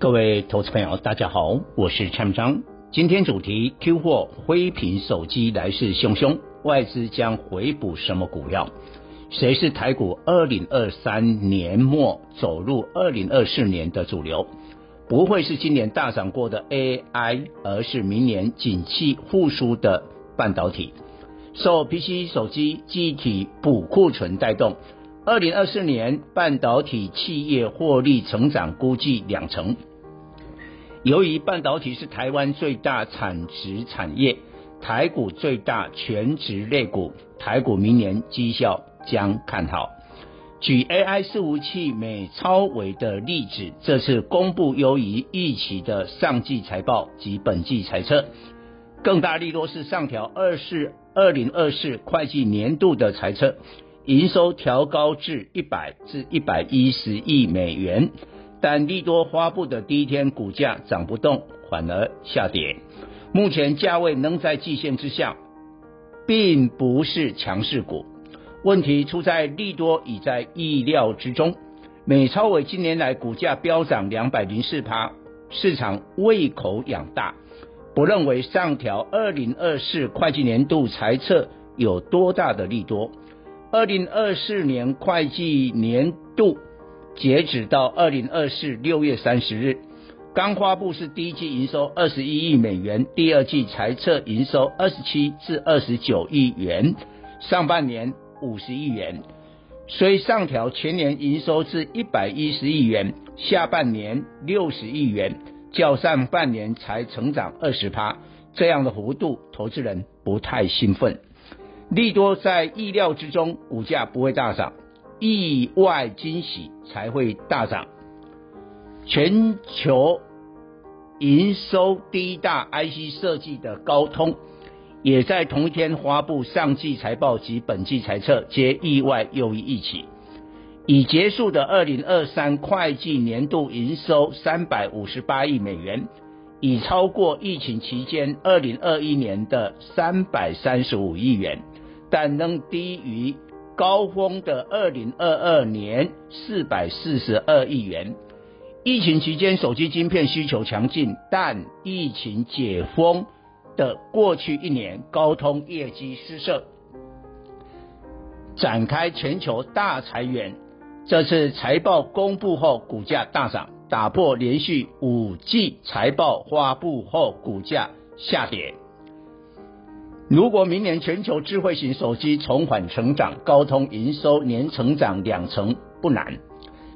各位投资朋友，大家好，我是蔡明彰。今天主题：Q 货灰屏手机来势汹汹，外资将回补什么股票？谁是台股二零二三年末走入二零二四年的主流？不会是今年大涨过的 AI，而是明年景气复苏的半导体。受 PC 手机机体补库存带动，二零二四年半导体企业获利成长估计两成。由于半导体是台湾最大产值产业，台股最大权值类股，台股明年绩效将看好。举 AI 伺服器美超微的例子，这次公布优于预期的上季财报及本季财测，更大利多是上调二四二零二四会计年度的财测，营收调高至一百至一百一十亿美元。但利多发布的第一天，股价涨不动，反而下跌。目前价位仍在季线之下，并不是强势股。问题出在利多已在意料之中。美超伟近年来股价飙涨两百零四趴，市场胃口养大，不认为上调二零二四会计年度财测有多大的利多。二零二四年会计年度。截止到二零二四六月三十日，刚发布是第一季营收二十一亿美元，第二季财测营收二十七至二十九亿元，上半年五十亿元，虽上调全年营收至一百一十亿元，下半年六十亿元，较上半年才成长二十趴，这样的幅度，投资人不太兴奋。利多在意料之中，股价不会大涨。意外惊喜才会大涨。全球营收第一大 IC 设计的高通，也在同一天发布上季财报及本季财测，皆意外优于预期。已结束的二零二三会计年度营收三百五十八亿美元，已超过疫情期间二零二一年的三百三十五亿元，但仍低于。高峰的二零二二年四百四十二亿元，疫情期间手机晶片需求强劲，但疫情解封的过去一年，高通业绩失色，展开全球大裁员。这次财报公布后，股价大涨，打破连续五季财报发布后股价下跌。如果明年全球智慧型手机重返成长，高通营收年成长两成不难。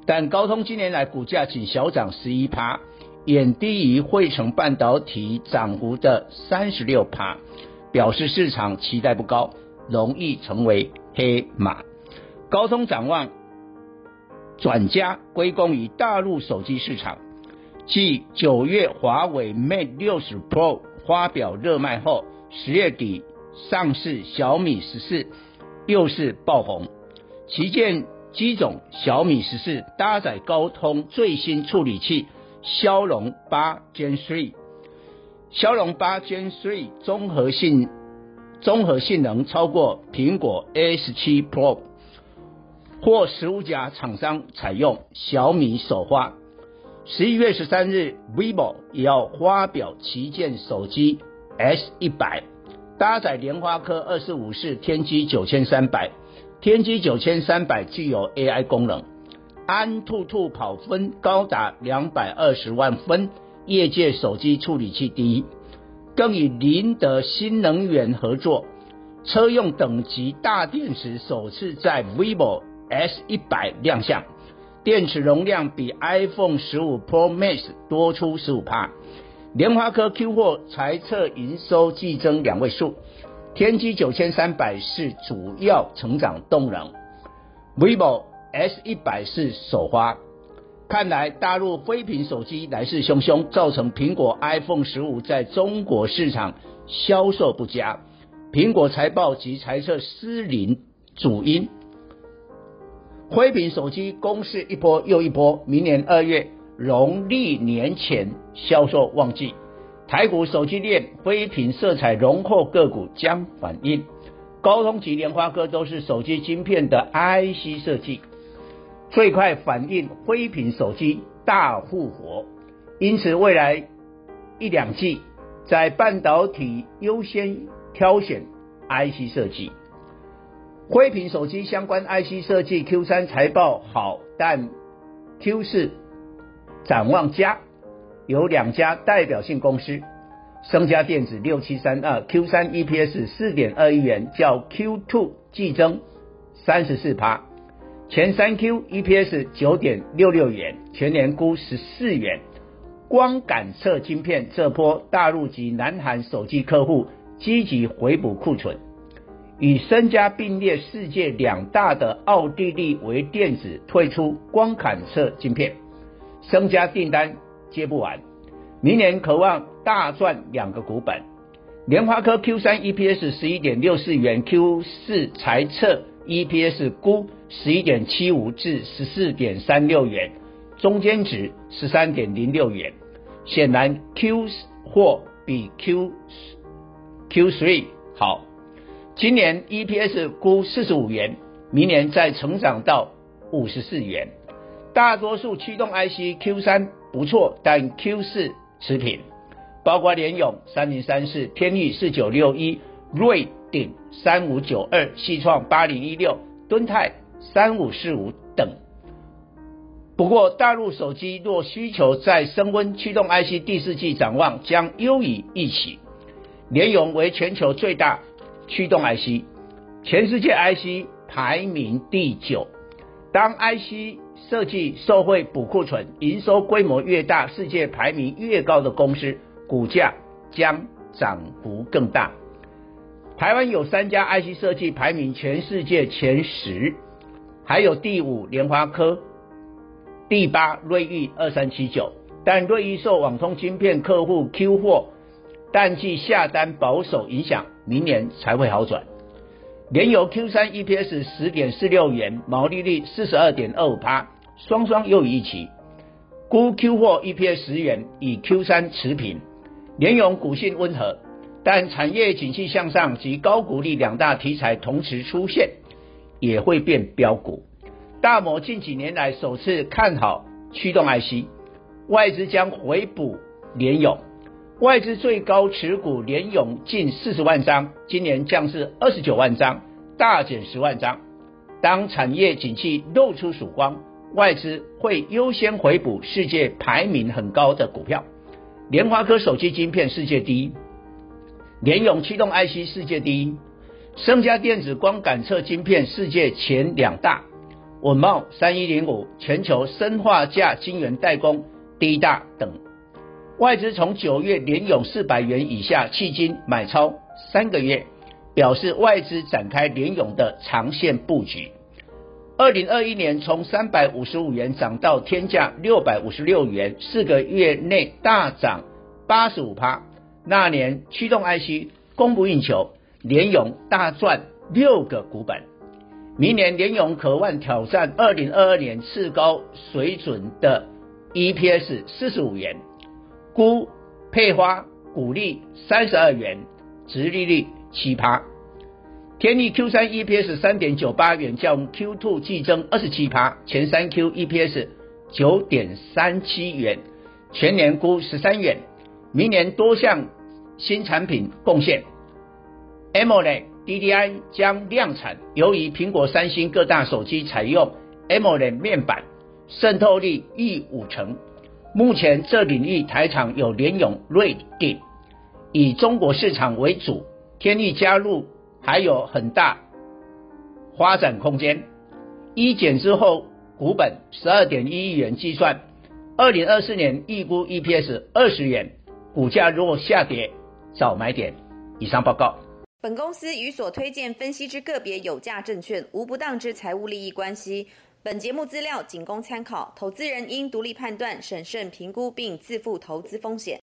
但高通今年来股价仅小涨十一趴，远低于汇成半导体涨幅的三十六趴，表示市场期待不高，容易成为黑马。高通展望转佳归功于大陆手机市场，继九月华为 Mate 六十 Pro 发表热卖后。十月底上市小米十四又是爆红，旗舰机种小米十四搭载高通最新处理器骁龙八 Gen 3，骁龙八 Gen 3综合性综合性能超过苹果 A 十七 Pro，或十五家厂商采用，小米首发。十一月十三日，vivo 也要发表旗舰手机。S 一百搭载联发科二十五式天玑九千三百，天玑九千三百具有 AI 功能，安兔兔跑分高达两百二十万分，业界手机处理器第一，更与林德新能源合作，车用等级大电池首次在 vivo S 一百亮相，电池容量比 iPhone 十五 Pro Max 多出十五帕。联发科 Q 货财测营收季增两位数，天玑九千三百是主要成长动能，vivo S 一百是首发，看来大陆灰屏手机来势汹汹，造成苹果 iPhone 十五在中国市场销售不佳。苹果财报及财测失灵主因，灰屏手机攻势一波又一波，明年二月农历年前销售旺季，台股手机链灰屏色彩浓厚个股将反应。高通及联发科都是手机晶片的 IC 设计。最快反应灰屏手机大复活，因此未来一两季在半导体优先挑选 IC 设计。灰屏手机相关 IC 设计 Q 三财报好，但 Q 四展望佳，有两家代表性公司，升家电子六七三二 Q 三 EPS 四点二亿元，较 Q two 季增三十四趴。前三 Q EPS 九点六六元，全年估十四元。光感测晶片这波大陆及南韩手机客户积极回补库存，与升家并列世界两大的奥地利微电子退出光感测晶片，增加订单接不完，明年渴望大赚两个股本。联发科 Q 三 EPS 十一点六四元，Q 四财测 EPS 估。十一点七五至十四点三六元，中间值十三点零六元。显然 Q 货比 Q Q three 好。今年 EPS 估四十五元，明年再成长到五十四元。大多数驱动 IC Q 三不错，但 Q 四持平，包括联咏三零三四、天钰四九六一、瑞鼎三五九二、矽创八零一六、敦泰。三五四五等。不过，大陆手机若需求再升温，驱动 IC 第四季展望将优于预期。联咏为全球最大驱动 IC，全世界 IC 排名第九。当 IC 设计受惠补库存，营收规模越大，世界排名越高的公司，股价将涨幅更大。台湾有三家 IC 设计排名全世界前十。还有第五联发科，第八瑞昱二三七九，但瑞昱受网通晶片客户 Q 货淡季下单保守影响，明年才会好转。联油 Q 三 EPS 十点四六元，毛利率四十二点二五趴，双双优于预期。估 Q 货 EPS 十元，与 Q 三持平。联咏股性温和，但产业景气向上及高股利两大题材同时出现。也会变标股。大摩近几年来首次看好驱动 IC，外资将回补联咏，外资最高持股联咏近四十万张，今年降至二十九万张，大减十万张。当产业景气露出曙光，外资会优先回补世界排名很高的股票。联发科手机晶片世界第一，联咏驱动 IC 世界第一。升佳电子光感测晶片世界前两大，稳茂三一零五全球砷化镓晶圆代工第一大等，外资从九月连勇四百元以下迄今买超三个月，表示外资展开连勇的长线布局。二零二一年从三百五十五元涨到天价六百五十六元，四个月内大涨八十五趴。那年驱动 IC 供不应求。联咏大赚六个股本，明年联咏渴望挑战二零二二年次高水准的 EPS 四十五元，估配发股利三十二元，殖利率七趴。天钰 Q 三 EPS 三点九八元，较 Q two 季增二十七趴，前三 Q EPS 九点三七元，全年估十三元，明年多项新产品贡献。AMOLED DDI 将量产，由于苹果、三星各大手机采用 AMOLED 面板，渗透率逾五成。目前这领域台厂有联咏、瑞鼎，以中国市场为主，天钰加入还有很大发展空间。一减之后，股本十二点一亿元计算，二零二四年预估 EPS 二十元，股价如果下跌，找买点。以上报告。本公司与所推荐分析之个别有价证券无不当之财务利益关系。本节目资料仅供参考，投资人应独立判断、审慎评估并自负投资风险。